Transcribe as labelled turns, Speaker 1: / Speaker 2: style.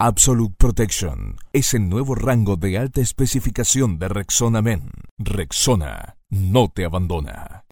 Speaker 1: Absolute Protection es el nuevo rango de alta especificación de Rexona Men. Rexona no te abandona.